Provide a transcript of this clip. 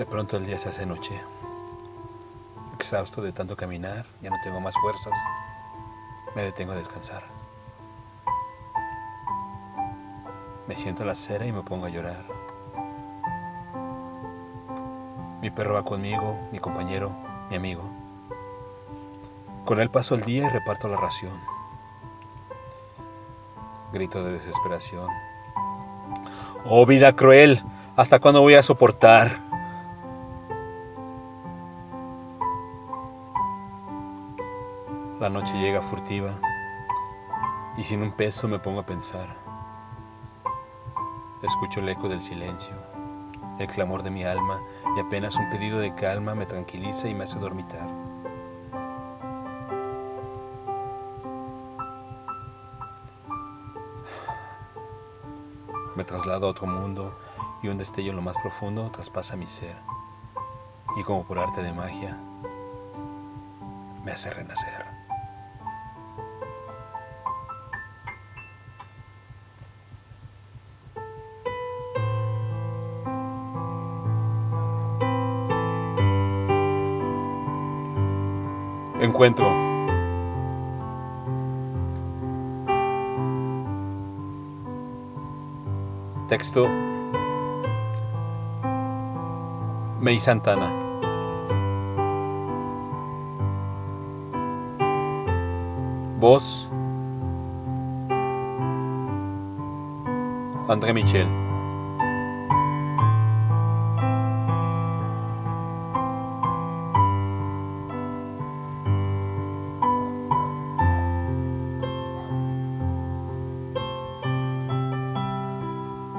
De pronto el día se hace noche. Exhausto de tanto caminar, ya no tengo más fuerzas. Me detengo a descansar. Me siento en la acera y me pongo a llorar. Mi perro va conmigo, mi compañero, mi amigo. Con él paso el día y reparto la ración. Grito de desesperación. Oh vida cruel, ¿hasta cuándo voy a soportar? La noche llega furtiva y sin un peso me pongo a pensar. Escucho el eco del silencio, el clamor de mi alma y apenas un pedido de calma me tranquiliza y me hace dormitar. Me traslado a otro mundo y un destello en lo más profundo traspasa mi ser. Y como por arte de magia, me hace renacer. Encuentro. Texto. May Santana. Voz. André Michel.